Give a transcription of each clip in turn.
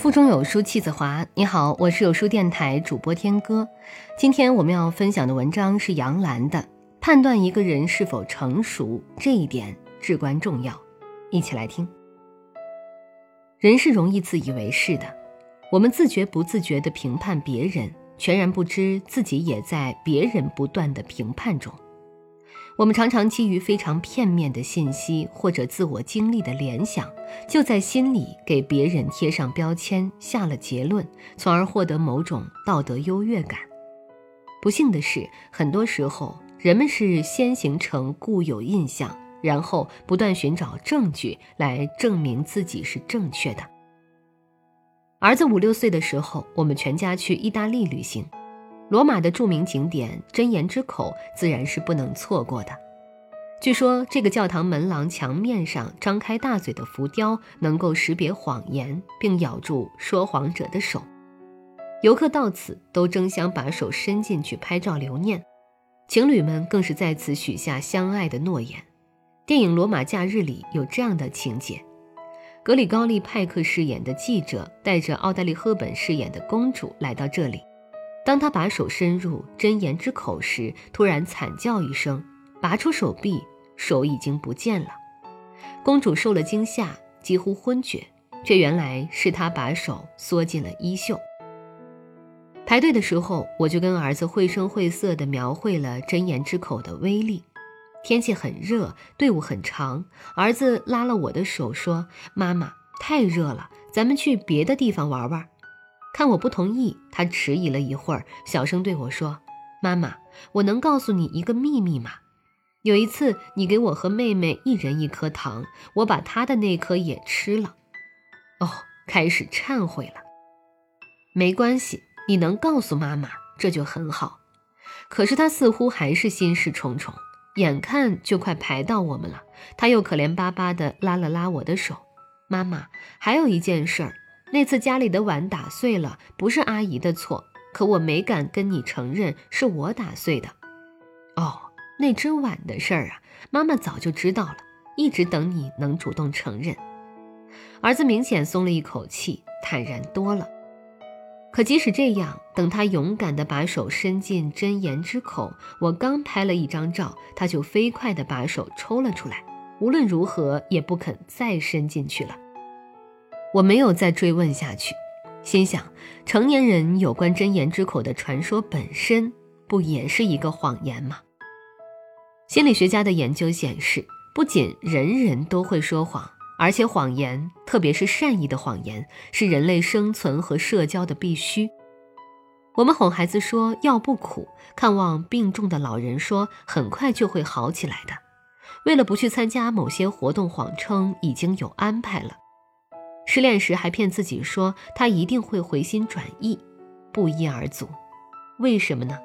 腹中有书气自华。你好，我是有书电台主播天歌。今天我们要分享的文章是杨澜的《判断一个人是否成熟，这一点至关重要》。一起来听。人是容易自以为是的，我们自觉不自觉地评判别人，全然不知自己也在别人不断的评判中。我们常常基于非常片面的信息或者自我经历的联想，就在心里给别人贴上标签，下了结论，从而获得某种道德优越感。不幸的是，很多时候人们是先形成固有印象，然后不断寻找证据来证明自己是正确的。儿子五六岁的时候，我们全家去意大利旅行。罗马的著名景点真言之口自然是不能错过的。据说这个教堂门廊墙面上张开大嘴的浮雕能够识别谎言，并咬住说谎者的手。游客到此都争相把手伸进去拍照留念，情侣们更是在此许下相爱的诺言。电影《罗马假日》里有这样的情节：格里高利·派克饰演的记者带着奥黛丽·赫本饰演的公主来到这里。当他把手伸入真言之口时，突然惨叫一声，拔出手臂，手已经不见了。公主受了惊吓，几乎昏厥，却原来是他把手缩进了衣袖。排队的时候，我就跟儿子绘声绘色地描绘了真言之口的威力。天气很热，队伍很长，儿子拉了我的手说：“妈妈，太热了，咱们去别的地方玩玩。”看我不同意，他迟疑了一会儿，小声对我说：“妈妈，我能告诉你一个秘密吗？有一次，你给我和妹妹一人一颗糖，我把她的那颗也吃了。哦，开始忏悔了。没关系，你能告诉妈妈，这就很好。可是他似乎还是心事重重，眼看就快排到我们了，他又可怜巴巴地拉了拉我的手。妈妈，还有一件事儿。”那次家里的碗打碎了，不是阿姨的错，可我没敢跟你承认是我打碎的。哦，那只碗的事儿啊，妈妈早就知道了，一直等你能主动承认。儿子明显松了一口气，坦然多了。可即使这样，等他勇敢地把手伸进真言之口，我刚拍了一张照，他就飞快地把手抽了出来，无论如何也不肯再伸进去了。我没有再追问下去，心想：成年人有关真言之口的传说本身不也是一个谎言吗？心理学家的研究显示，不仅人人都会说谎，而且谎言，特别是善意的谎言，是人类生存和社交的必须。我们哄孩子说药不苦，看望病重的老人说很快就会好起来的，为了不去参加某些活动，谎称已经有安排了。失恋时还骗自己说他一定会回心转意，不一而足。为什么呢？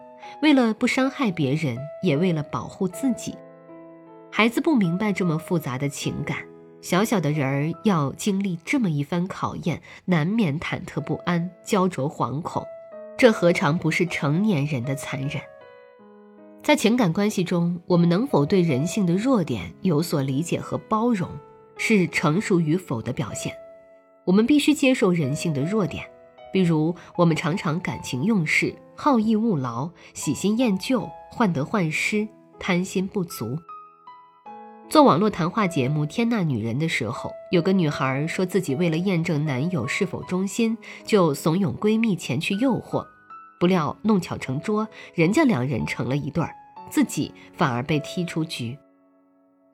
为了不伤害别人，也为了保护自己。孩子不明白这么复杂的情感，小小的人儿要经历这么一番考验，难免忐忑不安、焦灼惶恐。这何尝不是成年人的残忍？在情感关系中，我们能否对人性的弱点有所理解和包容，是成熟与否的表现。我们必须接受人性的弱点，比如我们常常感情用事、好逸恶劳、喜新厌旧、患得患失、贪心不足。做网络谈话节目《天呐女人》的时候，有个女孩说自己为了验证男友是否忠心，就怂恿闺蜜前去诱惑，不料弄巧成拙，人家两人成了一对儿，自己反而被踢出局。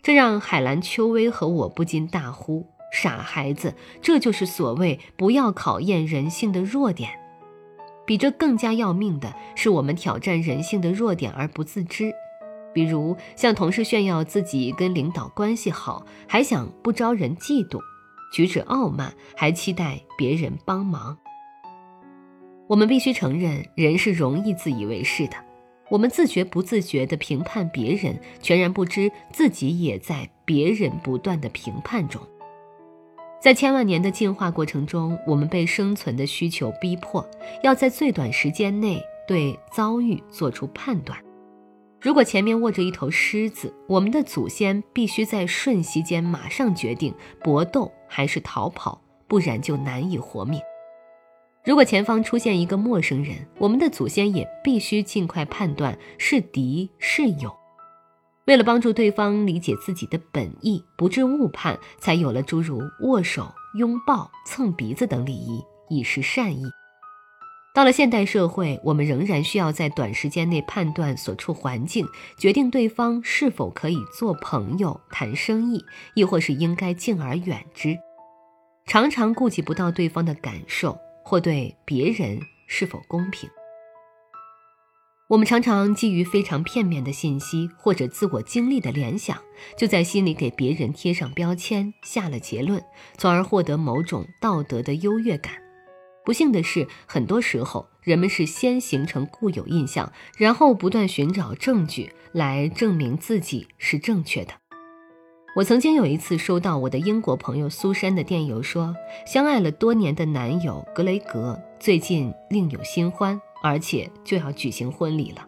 这让海兰秋薇和我不禁大呼。傻孩子，这就是所谓不要考验人性的弱点。比这更加要命的是，我们挑战人性的弱点而不自知。比如向同事炫耀自己跟领导关系好，还想不招人嫉妒；举止傲慢，还期待别人帮忙。我们必须承认，人是容易自以为是的。我们自觉不自觉地评判别人，全然不知自己也在别人不断的评判中。在千万年的进化过程中，我们被生存的需求逼迫，要在最短时间内对遭遇做出判断。如果前面卧着一头狮子，我们的祖先必须在瞬息间马上决定搏斗还是逃跑，不然就难以活命。如果前方出现一个陌生人，我们的祖先也必须尽快判断是敌是友。为了帮助对方理解自己的本意，不致误判，才有了诸如握手、拥抱、蹭鼻子等礼仪，以示善意。到了现代社会，我们仍然需要在短时间内判断所处环境，决定对方是否可以做朋友、谈生意，亦或是应该敬而远之。常常顾及不到对方的感受，或对别人是否公平。我们常常基于非常片面的信息或者自我经历的联想，就在心里给别人贴上标签，下了结论，从而获得某种道德的优越感。不幸的是，很多时候人们是先形成固有印象，然后不断寻找证据来证明自己是正确的。我曾经有一次收到我的英国朋友苏珊的电邮，说相爱了多年的男友格雷格最近另有新欢，而且就要举行婚礼了。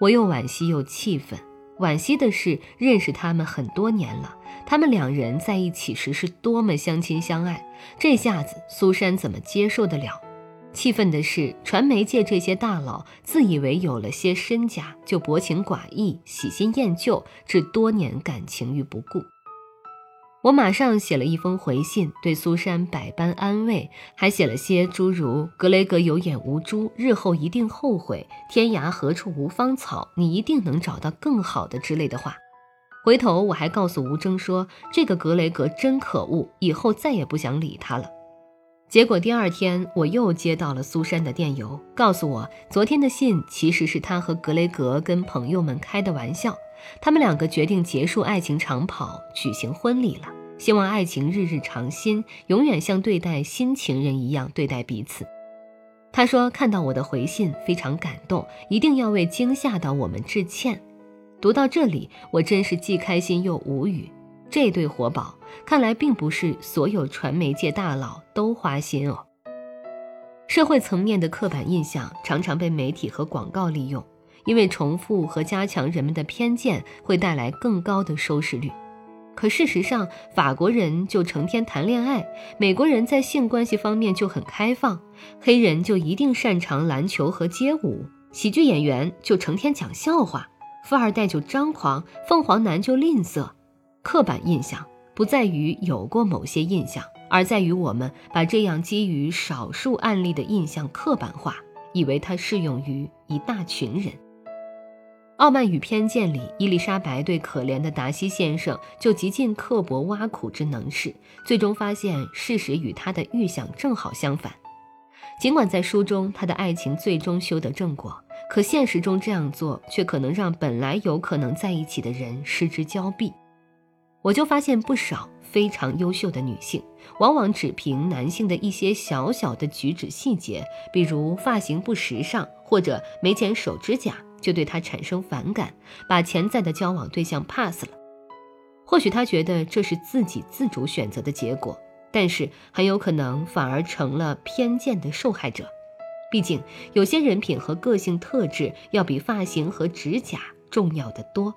我又惋惜又气愤。惋惜的是，认识他们很多年了，他们两人在一起时是多么相亲相爱，这下子苏珊怎么接受得了？气愤的是，传媒界这些大佬自以为有了些身家，就薄情寡义、喜新厌旧，置多年感情于不顾。我马上写了一封回信，对苏珊百般安慰，还写了些诸如“格雷格有眼无珠，日后一定后悔，天涯何处无芳草，你一定能找到更好的”之类的话。回头我还告诉吴征说：“这个格雷格真可恶，以后再也不想理他了。”结果第二天我又接到了苏珊的电邮，告诉我昨天的信其实是他和格雷格跟朋友们开的玩笑。他们两个决定结束爱情长跑，举行婚礼了。希望爱情日日长新，永远像对待新情人一样对待彼此。他说看到我的回信非常感动，一定要为惊吓到我们致歉。读到这里，我真是既开心又无语。这对活宝看来并不是所有传媒界大佬都花心哦。社会层面的刻板印象常常被媒体和广告利用。因为重复和加强人们的偏见会带来更高的收视率，可事实上，法国人就成天谈恋爱，美国人在性关系方面就很开放，黑人就一定擅长篮球和街舞，喜剧演员就成天讲笑话，富二代就张狂，凤凰男就吝啬。刻板印象不在于有过某些印象，而在于我们把这样基于少数案例的印象刻板化，以为它适用于一大群人。《傲慢与偏见》里，伊丽莎白对可怜的达西先生就极尽刻薄挖苦之能事，最终发现事实与他的预想正好相反。尽管在书中他的爱情最终修得正果，可现实中这样做却可能让本来有可能在一起的人失之交臂。我就发现不少非常优秀的女性，往往只凭男性的一些小小的举止细节，比如发型不时尚或者没剪手指甲。就对他产生反感，把潜在的交往对象 pass 了。或许他觉得这是自己自主选择的结果，但是很有可能反而成了偏见的受害者。毕竟有些人品和个性特质要比发型和指甲重要的多，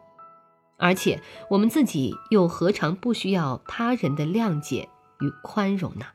而且我们自己又何尝不需要他人的谅解与宽容呢？